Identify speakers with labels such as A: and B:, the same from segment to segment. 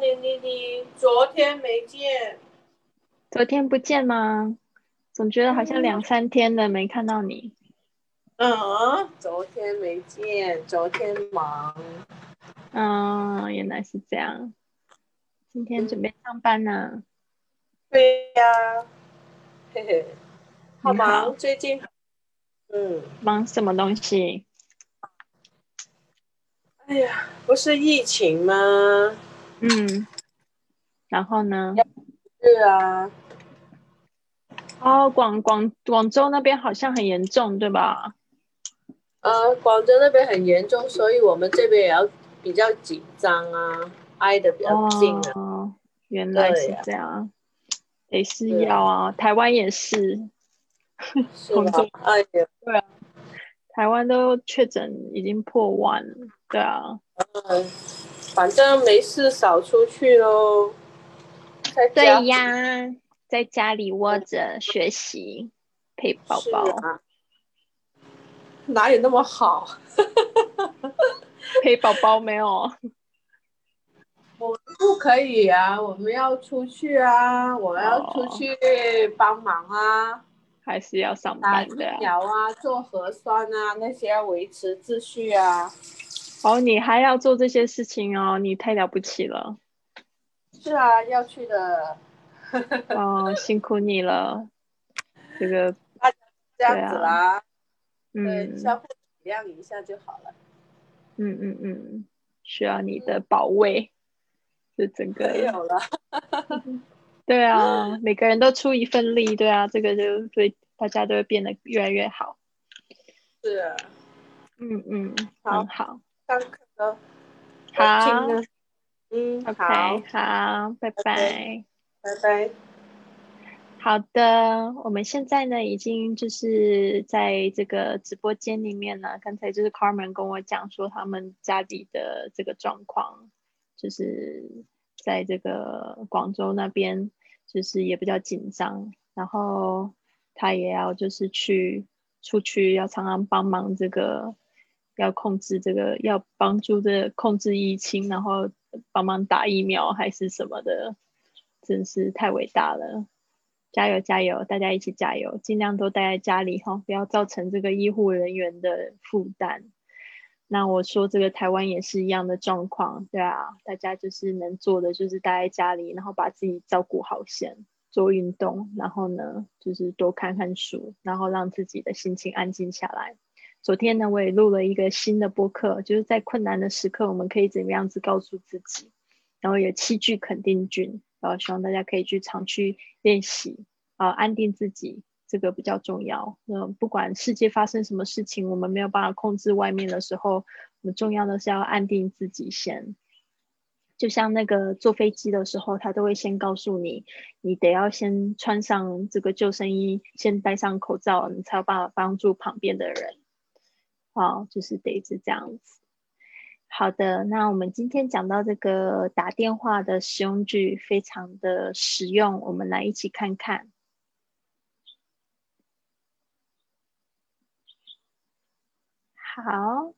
A: 年妮妮，昨天没见，
B: 昨天不见吗？总觉得好像两三天了没看到你。
A: 嗯，昨天没见，昨天忙。
B: 嗯，原来是这样。今天准备上班呢。
A: 对呀，嘿嘿，好忙，最近。嗯，
B: 忙什么东西？
A: 哎呀，不是疫情吗？
B: 嗯，然后呢？
A: 是啊。
B: 哦，广广广州那边好像很严重，对吧？
A: 呃，广州那边很严重，所以我们这边也要比较紧张啊，挨得比较近啊。
B: 哦，原来是这样，也是要啊，台湾也是。
A: 广州，哎呀，
B: 对啊，台湾都确诊已经破万了，对啊。
A: 嗯，反正没事少出去喽。
B: 对呀，在家里窝着学习，陪宝宝。
A: 哪有那么好？
B: 陪宝宝没有。
A: 我不可以啊！我们要出去啊！我要出去帮忙啊！
B: 还是要上班的。
A: 打疫苗啊，做核酸啊，那些要维持秩序啊。
B: 哦，你还要做这些事情哦，你太了不起了。
A: 是啊，要去的。
B: 哦，辛苦你了。这个。
A: 这样子啦。
B: 嗯，
A: 相互体谅一下就好了。
B: 嗯嗯嗯，需要你的保卫，就整个
A: 没有了。
B: 对啊，每个人都出一份力，对啊，这个就对大家都会变得越来越好。
A: 是啊，
B: 嗯嗯，很好。
A: 上课
B: 好。
A: 嗯
B: ，OK，好，拜拜，
A: 拜拜。
B: 好的，我们现在呢，已经就是在这个直播间里面呢。刚才就是 Carmen 跟我讲说，他们家里的这个状况，就是在这个广州那边，就是也比较紧张。然后他也要就是去出去，要常常帮忙这个，要控制这个，要帮助这控制疫情，然后帮忙打疫苗还是什么的，真是太伟大了。加油加油，大家一起加油，尽量都待在家里哈，不要造成这个医护人员的负担。那我说这个台湾也是一样的状况，对啊，大家就是能做的就是待在家里，然后把自己照顾好先，做运动，然后呢就是多看看书，然后让自己的心情安静下来。昨天呢我也录了一个新的播客，就是在困难的时刻我们可以怎么样子告诉自己，然后有七句肯定句。然后，希望大家可以去常去练习啊，安定自己，这个比较重要。那，不管世界发生什么事情，我们没有办法控制外面的时候，我们重要的是要安定自己先。就像那个坐飞机的时候，他都会先告诉你，你得要先穿上这个救生衣，先戴上口罩，你才有办法帮助旁边的人。好，就是得是这样子。好的，那我们今天讲到这个打电话的实用句，非常的实用，我们来一起看看。好，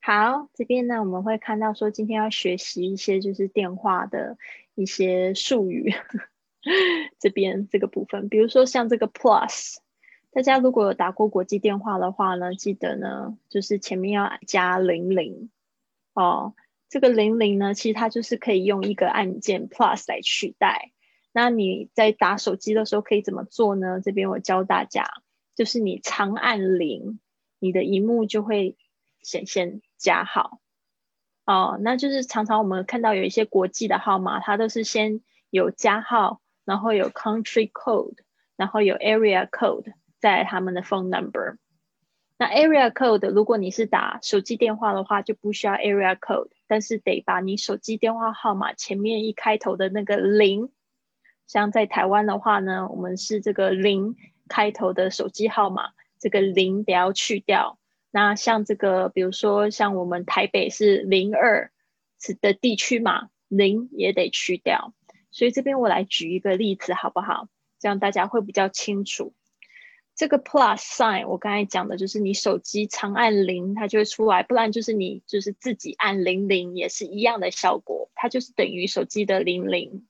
B: 好，这边呢，我们会看到说，今天要学习一些就是电话的一些术语，这边这个部分，比如说像这个 plus。大家如果有打过国际电话的话呢，记得呢，就是前面要加零零哦。这个零零呢，其实它就是可以用一个按键 plus 来取代。那你在打手机的时候可以怎么做呢？这边我教大家，就是你长按零，你的荧幕就会显现加号哦。那就是常常我们看到有一些国际的号码，它都是先有加号，然后有 country code，然后有 area code。在他们的 phone number，那 area code 如果你是打手机电话的话，就不需要 area code，但是得把你手机电话号码前面一开头的那个零，像在台湾的话呢，我们是这个零开头的手机号码，这个零得要去掉。那像这个，比如说像我们台北是零二是的地区码，零也得去掉。所以这边我来举一个例子好不好？这样大家会比较清楚。这个 plus sign 我刚才讲的就是你手机长按零，它就会出来；不然就是你就是自己按零零，也是一样的效果，它就是等于手机的零零。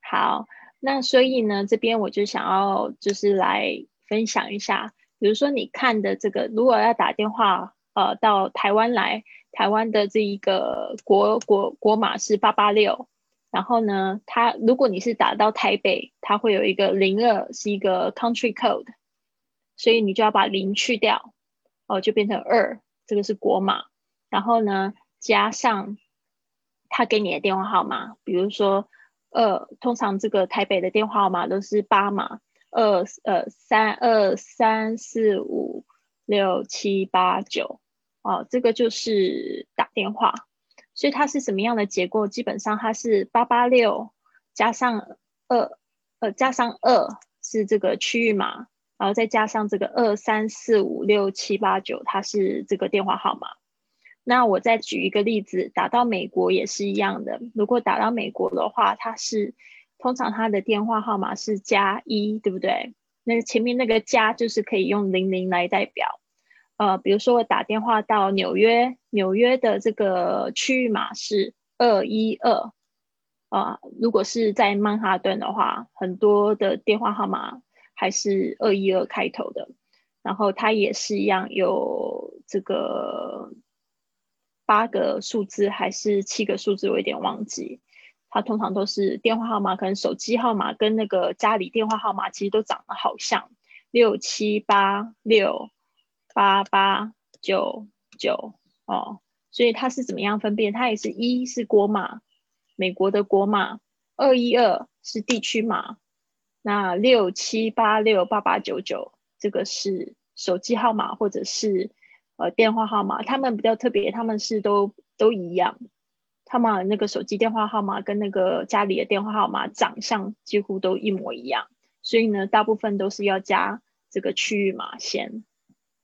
B: 好，那所以呢，这边我就想要就是来分享一下，比如说你看的这个，如果要打电话呃到台湾来，台湾的这一个国国国码是八八六。然后呢，它如果你是打到台北，它会有一个零二，是一个 country code，所以你就要把零去掉，哦，就变成二，这个是国码。然后呢，加上他给你的电话号码，比如说二，通常这个台北的电话号码都是八码，二呃三二三四五六七八九，哦，这个就是打电话。所以它是什么样的结构？基本上它是八八六加上二，呃，加上二是这个区域码，然后再加上这个二三四五六七八九，它是这个电话号码。那我再举一个例子，打到美国也是一样的。如果打到美国的话，它是通常它的电话号码是加一，对不对？那前面那个加就是可以用零零来代表。呃，比如说我打电话到纽约，纽约的这个区域码是二一二，啊，如果是在曼哈顿的话，很多的电话号码还是二一二开头的，然后它也是一样有这个八个数字还是七个数字，我有点忘记。它通常都是电话号码，可能手机号码跟那个家里电话号码其实都长得好像，六七八六。八八九九哦，所以它是怎么样分辨？它也是一是国码，美国的国码；二一二是地区码；那六七八六八八九九这个是手机号码或者是呃电话号码。他们比较特别，他们是都都一样，他们那个手机电话号码跟那个家里的电话号码长相几乎都一模一样，所以呢，大部分都是要加这个区域码先。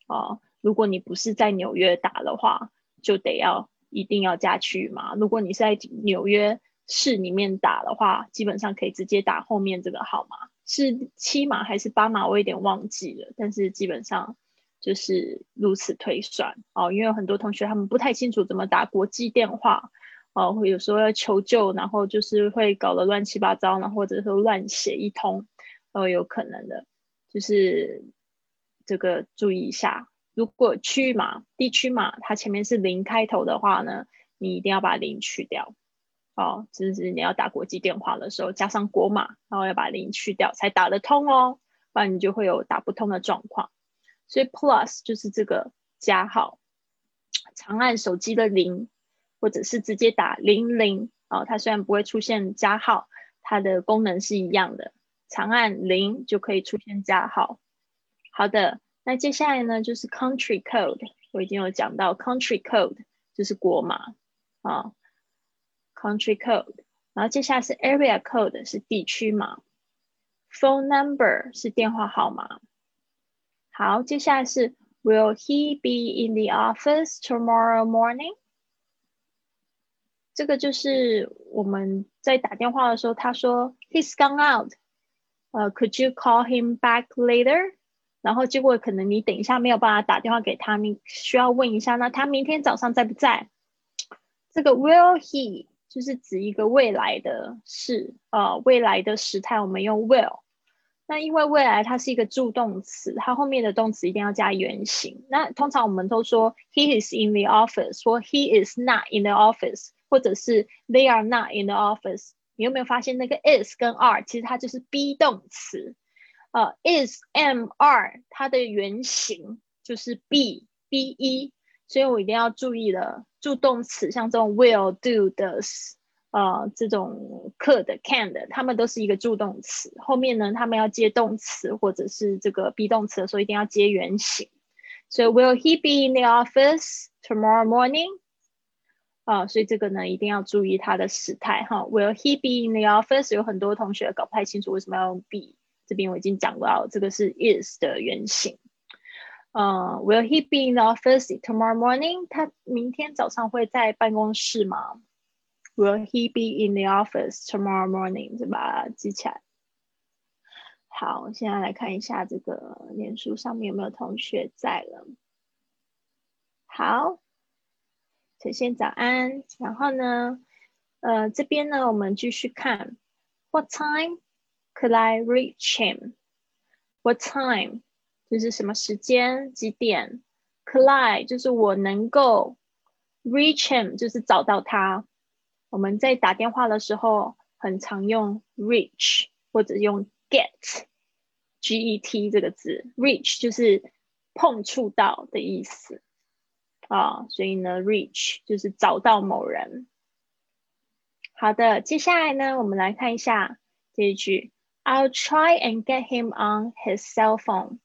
B: 啊，如果你不是在纽约打的话，就得要一定要加区域码。如果你是在纽约市里面打的话，基本上可以直接打后面这个号码，是七码还是八码，我有点忘记了。但是基本上就是如此推算哦。因为有很多同学他们不太清楚怎么打国际电话哦，会有时候要求救，然后就是会搞得乱七八糟，然后或者说乱写一通，哦有可能的，就是。这个注意一下，如果区域码、地区码它前面是零开头的话呢，你一定要把零去掉。哦，就是你要打国际电话的时候加上国码，然后要把零去掉才打得通哦，不然你就会有打不通的状况。所以 plus 就是这个加号，长按手机的零，或者是直接打零零哦，它虽然不会出现加号，它的功能是一样的，长按零就可以出现加号。好的，那接下来呢就是 country code，我已经有讲到 country code 就是国码啊，country code，然后接下来是 area code 是地区码，phone number 是电话号码。好，接下来是 Will he be in the office tomorrow morning？这个就是我们在打电话的时候，他说 He's gone out，呃，Could you call him back later？ 然后结果可能你等一下没有办法打电话给他，你需要问一下，那他明天早上在不在？这个 will he 就是指一个未来的事，呃，未来的时态，我们用 will。那因为未来它是一个助动词，它后面的动词一定要加原形。那通常我们都说 he is in the office，说 he is not in the office，或者是 they are not in the office。你有没有发现那个 is 跟 are 其实它就是 be 动词？呃，is am are 它的原型就是 be be，所以我一定要注意了。助动词像这种 will do 的，呃，这种 could can 的，它们都是一个助动词。后面呢，他们要接动词或者是这个 be 动词的时候，一定要接原形。所以 will he be in the office tomorrow morning？啊，所以这个呢，一定要注意它的时态哈。Will he be in the office？有很多同学搞不太清楚为什么要用 be。这边我已经讲到，这个是 is 的原型。呃，Will he be in the office tomorrow morning？他明天早上会在办公室吗？Will he be in the office tomorrow morning？就把它记起来。好，现在来看一下这个脸书上面有没有同学在了。好，陈先早安。然后呢，呃，这边呢，我们继续看。What time could I reach him? What time 就是什么时间？几点？Could I 就是我能够 reach him 就是找到他。我们在打电话的时候很常用 reach 或者用 get，G E T 这个字，reach 就是碰触到的意思啊，所以呢，reach 就是找到某人。好的，接下来呢，我们来看一下这一句：I'll try and get him on his cell phone.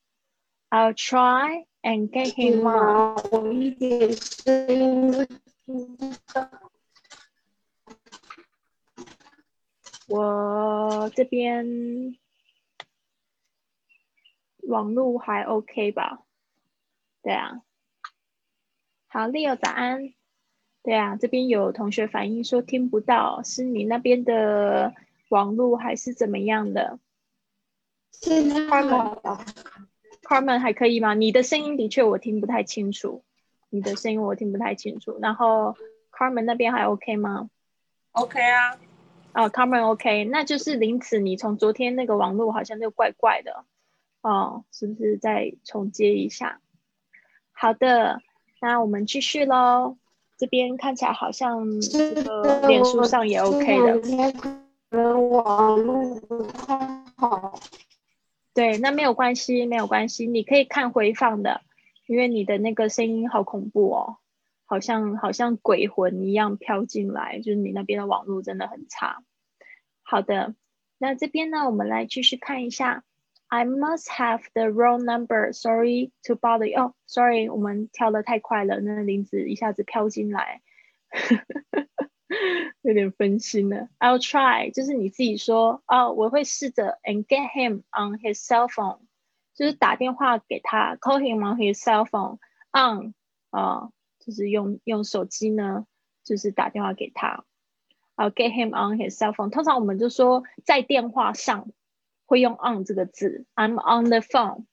B: I'll try and get him on.
A: 我。
B: 这边网络还 OK 吧？对啊，好，Leo 早安。对啊，这边有同学反映说听不到，是你那边的网络还是怎么样的？Carmen 还可以吗？你的声音的确我听不太清楚，你的声音我听不太清楚。然后 Carmen 那边还 OK 吗
A: ？OK 啊。
B: 哦，Carmen OK，那就是林子，你从昨天那个网络好像就怪怪的，哦，是不是再重接一下？好的，那我们继续喽。这边看起来好像这个脸书上也 OK
A: 的。网络不太好。
B: 对，那没有关系，没有关系，你可以看回放的，因为你的那个声音好恐怖哦。好像好像鬼魂一样飘进来，就是你那边的网络真的很差。好的，那这边呢，我们来继续看一下。I must have the wrong number. Sorry to bother you. 哦，Sorry，我们跳的太快了，那林子一下子飘进来，有点分心了。I'll try，就是你自己说哦，我会试着 and get him on his cell phone，就是打电话给他，call him on his cell phone on 啊。就是用用手机呢，就是打电话给他，I'll，get him on his cell phone。通常我们就说在电话上会用 on 这个字，I'm on the phone。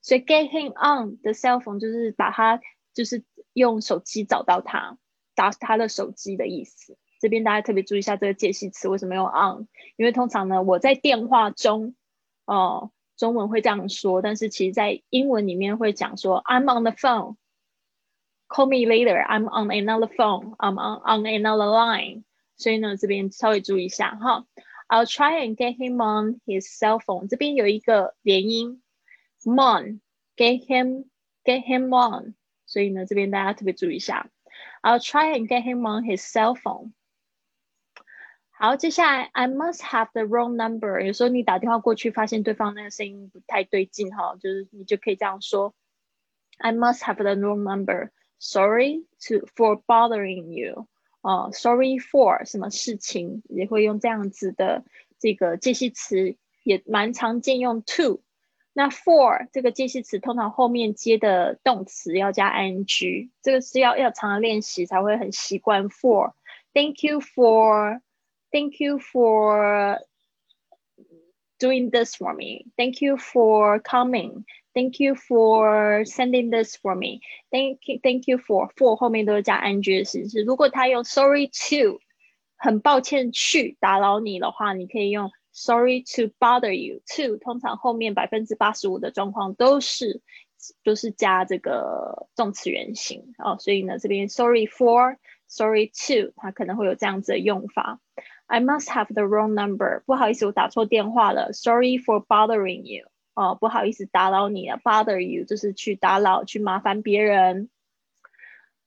B: 所以 get him on the cell phone 就是把他就是用手机找到他，打他的手机的意思。这边大家特别注意一下这个介系词为什么用 on，因为通常呢我在电话中，哦，中文会这样说，但是其实在英文里面会讲说 I'm on the phone。Call me later. I'm on another phone. I'm on on another line. 所以呢，这边稍微注意一下哈。I'll try and get him on his cell phone. 这边有一个连音，on get him get him on。所以呢，这边大家特别注意一下。I'll try and get him on his cell phone. 好，接下来 I must have the wrong number。有时候你打电话过去，发现对方那个声音不太对劲哈，就是你就可以这样说：I must have the wrong number。Sorry to for bothering you，哦，Sorry for 什么事情也会用这样子的这个介系词，也蛮常见用 to。那 for 这个介系词通常后面接的动词要加 ing，这个是要要常常练习才会很习惯。For，Thank you for for，Thank you for doing this for me. Thank you for coming. Thank you for sending this for me. Thank you, thank you for for 后面都是加 ing 的形式。如果他用 sorry to，很抱歉去打扰你的话，你可以用 sorry to bother you. To 通常后面百分之八十五的状况都是都是加这个动词原形哦，所以呢这边 sorry for, sorry to，它可能会有这样子的用法。 I must have the wrong number. 不好意思，我打错电话了。Sorry for bothering you. 哦，不好意思打扰你了，bother you 就是去打扰、去麻烦别人。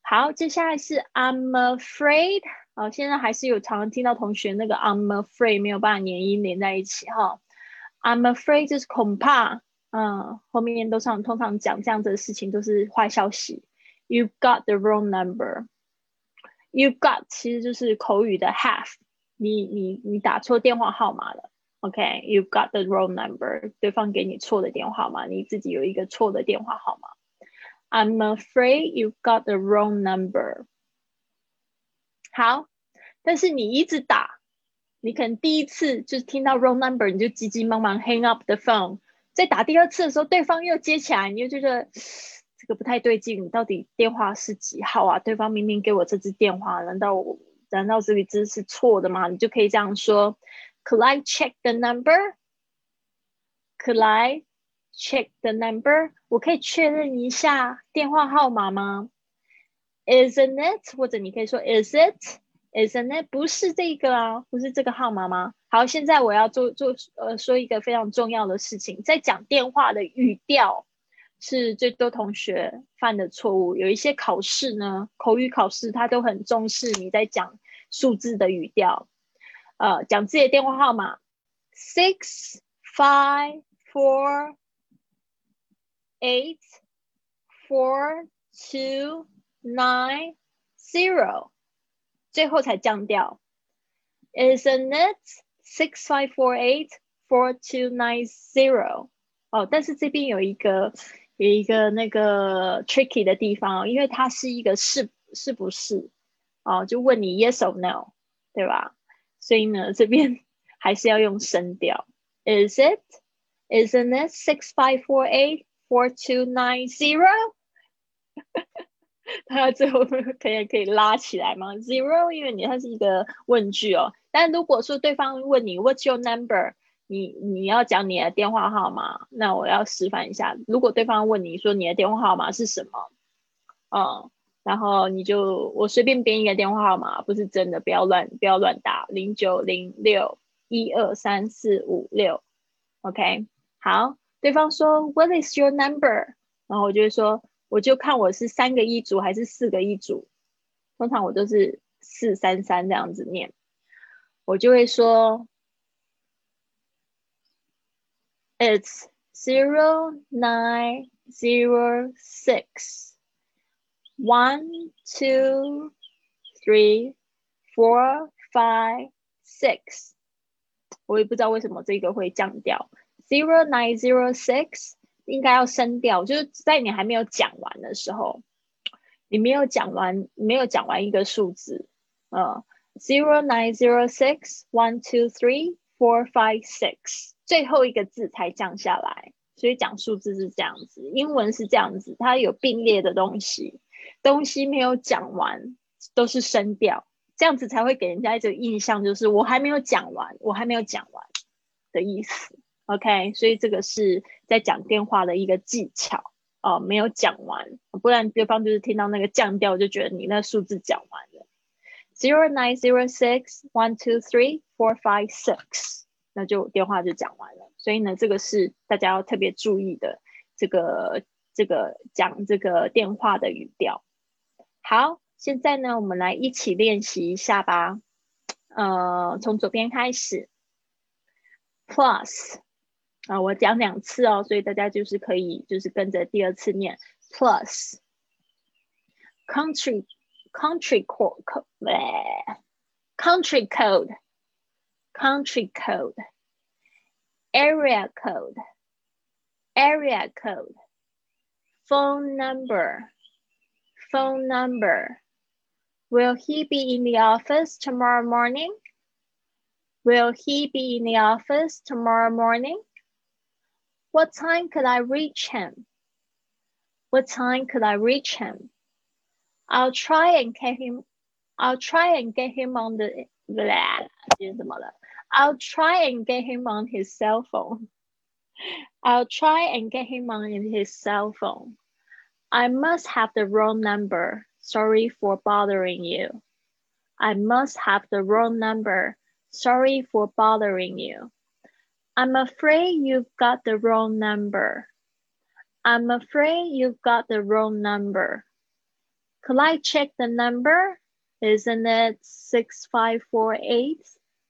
B: 好，接下来是 I'm afraid。哦，现在还是有常常听到同学那个 I'm afraid 没有办法连音连在一起哈。I'm afraid 就是恐怕，嗯，后面都常通常讲这样子的事情都是坏消息。You got the wrong number。You got 其实就是口语的 have，你你你打错电话号码了。ok you got the wrong number. 对方给你错的电话号码，你自己有一个错的电话号码。I'm afraid you got the wrong number. 好，但是你一直打，你可能第一次就是听到 wrong number，你就急急忙忙 hang up the phone。再打第二次的时候，对方又接起来，你就觉得这个不太对劲，你到底电话是几号啊？对方明明给我这支电话，难道我难道这个字是错的吗？你就可以这样说：Could I check the number？Could I check the number？我可以确认一下电话号码吗？Isn't it？或者你可以说 Is it？Isn't it？不是这个啊，不是这个号码吗？好，现在我要做做呃说一个非常重要的事情，在讲电话的语调是最多同学犯的错误。有一些考试呢，口语考试他都很重视你在讲数字的语调。呃，讲自己的电话号码：six five four eight four two nine zero，最后才降调。Isn't it？Six five four eight four two nine zero。哦，但是这边有一个有一个那个 tricky 的地方，因为它是一个是是不是哦，就问你 yes or no，对吧？所以呢，这边还是要用声调。Is it? Isn't it six five four eight four two nine zero？它最后可以可以拉起来吗？Zero，因为你它是一个问句哦。但如果说对方问你 What's your number？你你要讲你的电话号码，那我要示范一下。如果对方问你说你的电话号码是什么，嗯，然后你就我随便编一个电话号码，不是真的，不要乱不要乱打零九零六一二三四五六，OK？好，对方说 What is your number？然后我就会说，我就看我是三个一组还是四个一组，通常我都是四三三这样子念。我就会说，It's zero nine zero six one two three four five six。我也不知道为什么这个会降调，zero nine zero six 应该要升调，就是在你还没有讲完的时候，你没有讲完，没有讲完一个数字，嗯。Zero nine zero six one two three four five six，最后一个字才降下来，所以讲数字是这样子。英文是这样子，它有并列的东西，东西没有讲完都是声调，这样子才会给人家一种印象，就是我还没有讲完，我还没有讲完的意思。OK，所以这个是在讲电话的一个技巧哦，没有讲完，不然对方就是听到那个降调就觉得你那数字讲完了。Zero nine zero six one two three four five six，那就电话就讲完了。所以呢，这个是大家要特别注意的，这个这个讲这个电话的语调。好，现在呢，我们来一起练习一下吧。呃，从左边开始，Plus 啊，我讲两次哦，所以大家就是可以就是跟着第二次念 Plus，Country。country code, country code, country code, area code, area code, phone number, phone number. Will he be in the office tomorrow morning? Will he be in the office tomorrow morning? What time could I reach him? What time could I reach him? I'll try and get him. I'll try and get him on the. I'll try and get him on his cell phone. I'll try and get him on his cell phone. I must have the wrong number. Sorry for bothering you. I must have the wrong number. Sorry for bothering you. I'm afraid you've got the wrong number. I'm afraid you've got the wrong number. Could I check the number? Isn't it 6548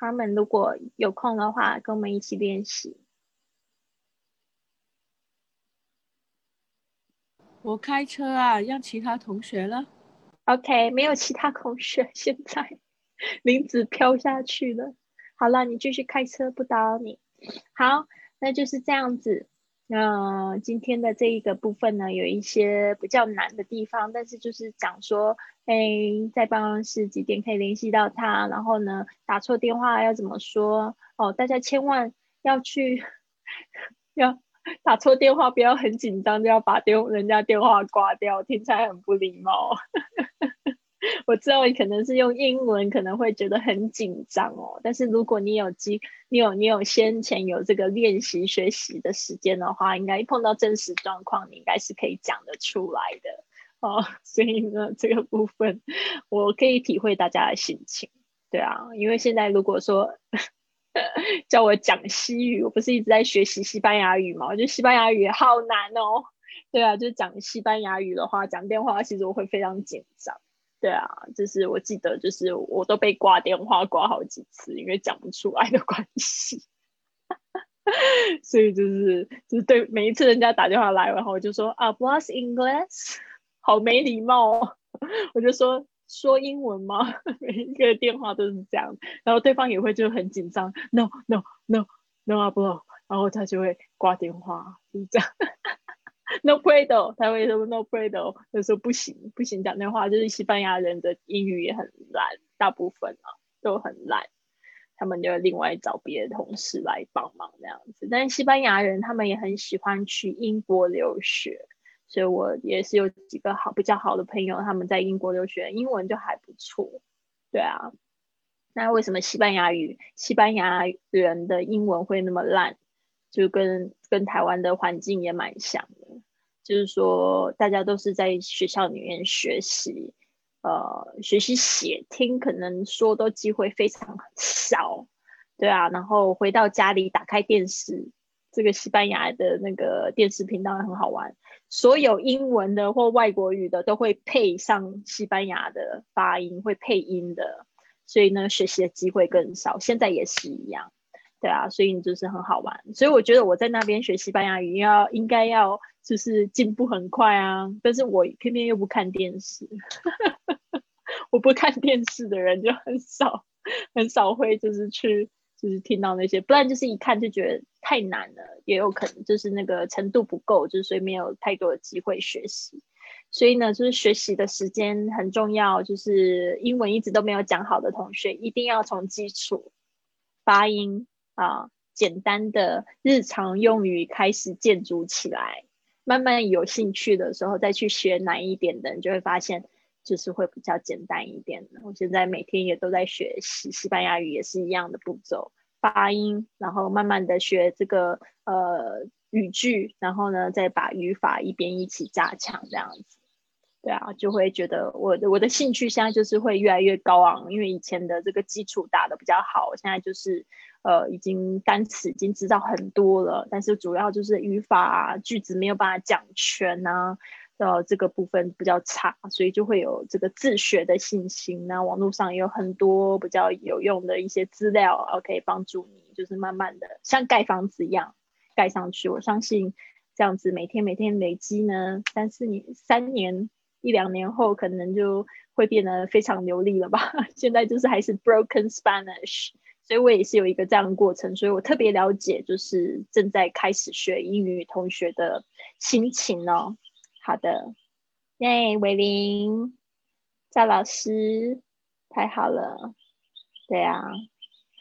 B: 他们如果有空的话跟我们一起练习。
A: 我开车啊让其他同学了。
B: Ok 没有其他同学 现在林子飘下去了。好了你继续开车不打扰你。好那就是这样子。那今天的这一个部分呢，有一些比较难的地方，但是就是讲说，哎，在办公室几点可以联系到他，然后呢，打错电话要怎么说？哦，大家千万要去，要打错电话，不要很紧张，就要把电人家电话挂掉，听起来很不礼貌。我知道你可能是用英文，可能会觉得很紧张哦。但是如果你有机，你有你有先前有这个练习学习的时间的话，应该碰到真实状况，你应该是可以讲得出来的哦。所以呢，这个部分我可以体会大家的心情。对啊，因为现在如果说 叫我讲西语，我不是一直在学习西班牙语嘛？我觉得西班牙语好难哦。对啊，就讲西班牙语的话，讲电话其实我会非常紧张。对啊，就是我记得，就是我都被挂电话挂好几次，因为讲不出来的关系。所以就是就是对每一次人家打电话来，然后我就说啊，Plus English，好没礼貌哦。我就说说英文吗？每一个电话都是这样，然后对方也会就很紧张，No No No No 啊不，然后他就会挂电话，就是这样。No puedo，他会说 No puedo，就说不行，不行讲那话。就是西班牙人的英语也很烂，大部分啊都很烂，他们就另外找别的同事来帮忙这样子。但是西班牙人他们也很喜欢去英国留学，所以我也是有几个好比较好的朋友，他们在英国留学，英文就还不错。对啊，那为什么西班牙语、西班牙人的英文会那么烂？就跟跟台湾的环境也蛮像，就是说大家都是在学校里面学习，呃，学习写听，可能说都机会非常少，对啊，然后回到家里打开电视，这个西班牙的那个电视频道很好玩，所有英文的或外国语的都会配上西班牙的发音，会配音的，所以呢，学习的机会更少，现在也是一样。对啊，所以你就是很好玩，所以我觉得我在那边学西班牙语要应该要就是进步很快啊，但是我偏偏又不看电视，我不看电视的人就很少很少会就是去就是听到那些，不然就是一看就觉得太难了，也有可能就是那个程度不够，就是所以没有太多的机会学习，所以呢，就是学习的时间很重要，就是英文一直都没有讲好的同学，一定要从基础发音。啊，简单的日常用语开始建筑起来，慢慢有兴趣的时候再去学难一点的，你就会发现就是会比较简单一点的。我现在每天也都在学习西班牙语，也是一样的步骤，发音，然后慢慢的学这个呃语句，然后呢再把语法一边一起加强，这样子。对啊，就会觉得我的我的兴趣现在就是会越来越高昂，因为以前的这个基础打的比较好，现在就是呃已经单词已经知道很多了，但是主要就是语法句子没有办法讲全呐，呃这个部分比较差，所以就会有这个自学的信心。那网络上也有很多比较有用的一些资料，可以帮助你，就是慢慢的像盖房子一样盖上去。我相信这样子每天每天累积呢，三四年三年。一两年后可能就会变得非常流利了吧？现在就是还是 broken Spanish，所以我也是有一个这样的过程，所以我特别了解就是正在开始学英语同学的心情哦。好的，耶，伟林，赵老师，太好了，对啊，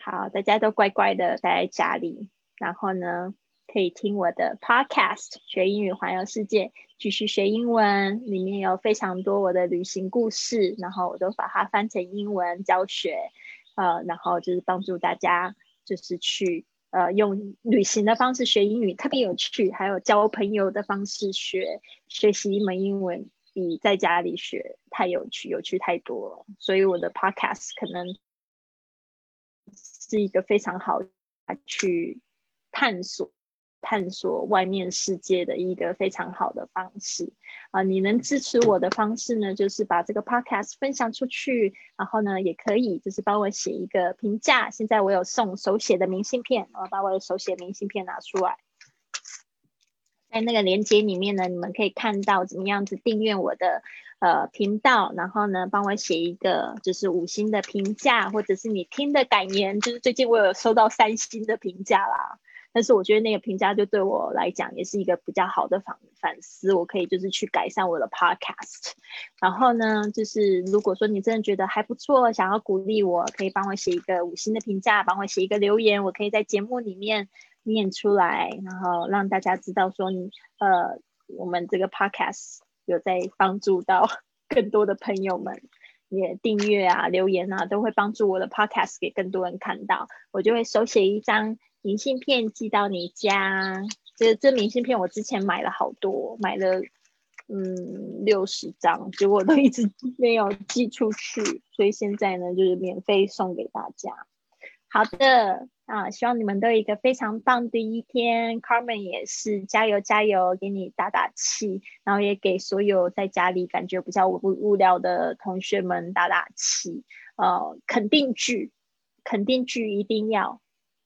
B: 好，大家都乖乖的待在家里，然后呢？可以听我的 podcast 学英语环游世界，继续学英文。里面有非常多我的旅行故事，然后我都把它翻成英文教学，呃，然后就是帮助大家就是去呃用旅行的方式学英语，特别有趣。还有交朋友的方式学学习一门英文，比在家里学太有趣，有趣太多了。所以我的 podcast 可能是一个非常好去探索。探索外面世界的一个非常好的方式啊！你能支持我的方式呢，就是把这个 podcast 分享出去，然后呢，也可以就是帮我写一个评价。现在我有送手写的明信片，我把我的手写明信片拿出来，在那个链接里面呢，你们可以看到怎么样子订阅我的呃频道，然后呢，帮我写一个就是五星的评价，或者是你听的感言。就是最近我有收到三星的评价啦。但是我觉得那个评价就对我来讲也是一个比较好的反反思，我可以就是去改善我的 podcast。然后呢，就是如果说你真的觉得还不错，想要鼓励我，可以帮我写一个五星的评价，帮我写一个留言，我可以在节目里面念出来，然后让大家知道说你呃我们这个 podcast 有在帮助到 更多的朋友们，也订阅啊、留言啊，都会帮助我的 podcast 给更多人看到，我就会手写一张。明信片寄到你家，这这明信片我之前买了好多，买了嗯六十张，结果都一直 没有寄出去，所以现在呢就是免费送给大家。好的啊，希望你们都有一个非常棒的一天，Carmen 也是加油加油，给你打打气，然后也给所有在家里感觉比较无无聊的同学们打打气。呃，肯定句，肯定句一定要。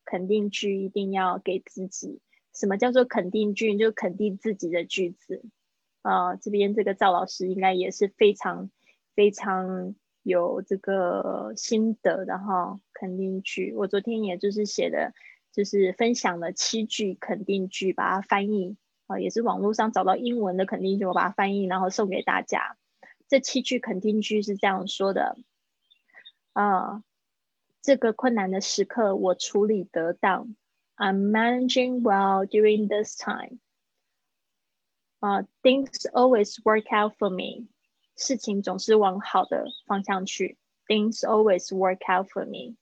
B: 肯定句一定要给自己。什么叫做肯定句？就肯定自己的句子。啊，这边这个赵老师应该也是非常非常有这个心得的哈。肯定句，我昨天也就是写的，就是分享了七句肯定句，把它翻译啊，也是网络上找到英文的肯定句，我把它翻译，然后送给大家。这七句肯定句是这样说的啊。这个困难的时刻，我处理得当。I'm managing well during this time. 啊，things always work out for me. 事情总是往好的方向去。Things always work out for me.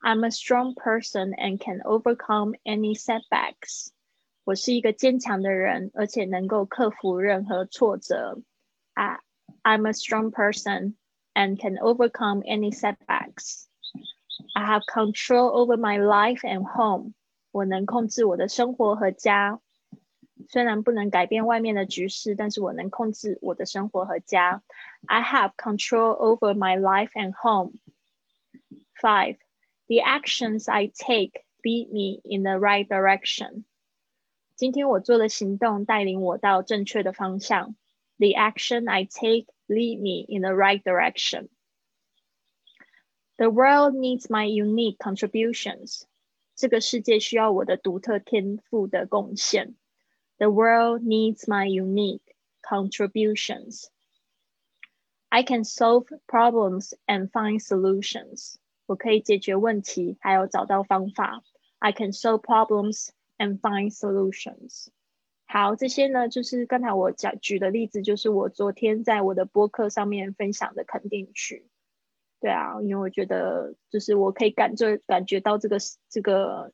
B: I'm a strong person and can overcome any setbacks. 我是一个坚强的人，而且能够克服任何挫折。I I'm a strong person and can overcome any setbacks. I have control over my life and home。我能控制我的生活和家。虽然不能改变外面的局势，但是我能控制我的生活和家。I have control over my life and home. Five, the actions I take lead me in the right direction. 今天我做的行动带领我到正确的方向。The action I take lead me in the right direction. The world needs my unique contributions. 这个世界需要我的独特天赋的贡献。The world needs my unique contributions. I can solve problems and find solutions. 我可以解决问题，还有找到方法。I can solve problems and find solutions. 好，这些呢，就是刚才我讲举的例子，就是我昨天在我的播客上面分享的肯定句。 对啊，因为我觉得就是我可以感觉感觉到这个这个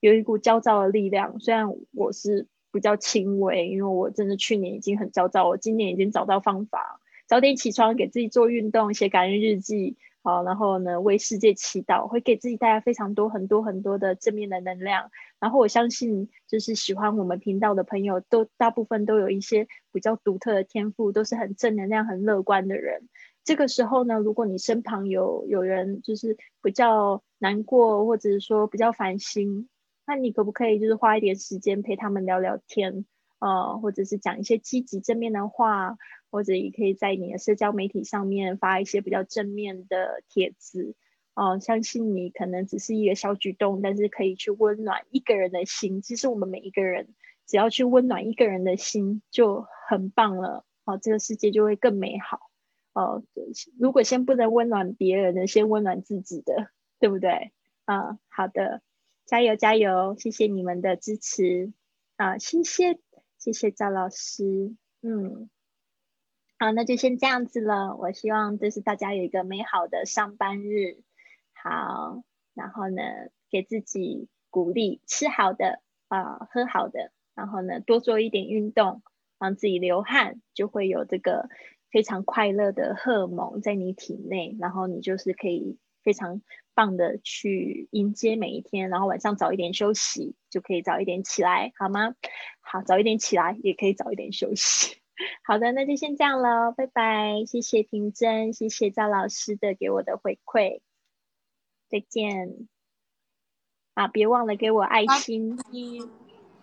B: 有一股焦躁的力量，虽然我是比较轻微，因为我真的去年已经很焦躁，我今年已经找到方法，早点起床，给自己做运动，写感恩日记，好，然后呢为世界祈祷，会给自己带来非常多很多很多的正面的能量。然后我相信，就是喜欢我们频道的朋友，都大部分都有一些比较独特的天赋，都是很正能量、很乐观的人。这个时候呢，如果你身旁有有人就是比较难过，或者是说比较烦心，那你可不可以就是花一点时间陪他们聊聊天，呃，或者是讲一些积极正面的话，或者也可以在你的社交媒体上面发一些比较正面的帖子，哦，相信你可能只是一个小举动，但是可以去温暖一个人的心。其实我们每一个人只要去温暖一个人的心就很棒了，哦，这个世界就会更美好。哦，如果先不能温暖别人的，先温暖自己的，对不对？啊，好的，加油加油，谢谢你们的支持啊，谢谢谢谢赵老师，嗯，好，那就先这样子了。我希望就是大家有一个美好的上班日，好，然后呢，给自己鼓励，吃好的啊，喝好的，然后呢，多做一点运动，让自己流汗，就会有这个。非常快乐的荷尔蒙在你体内，然后你就是可以非常棒的去迎接每一天，然后晚上早一点休息，就可以早一点起来，好吗？好，早一点起来也可以早一点休息。好的，那就先这样了，拜拜，谢谢平真，谢谢赵老师的给我的回馈，再见。啊，别忘了给我爱心。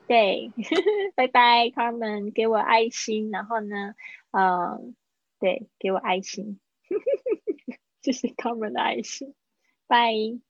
B: 对，拜拜，Carmen，给我爱心，然后呢，嗯，对，给我爱心，谢谢他们的爱心，拜。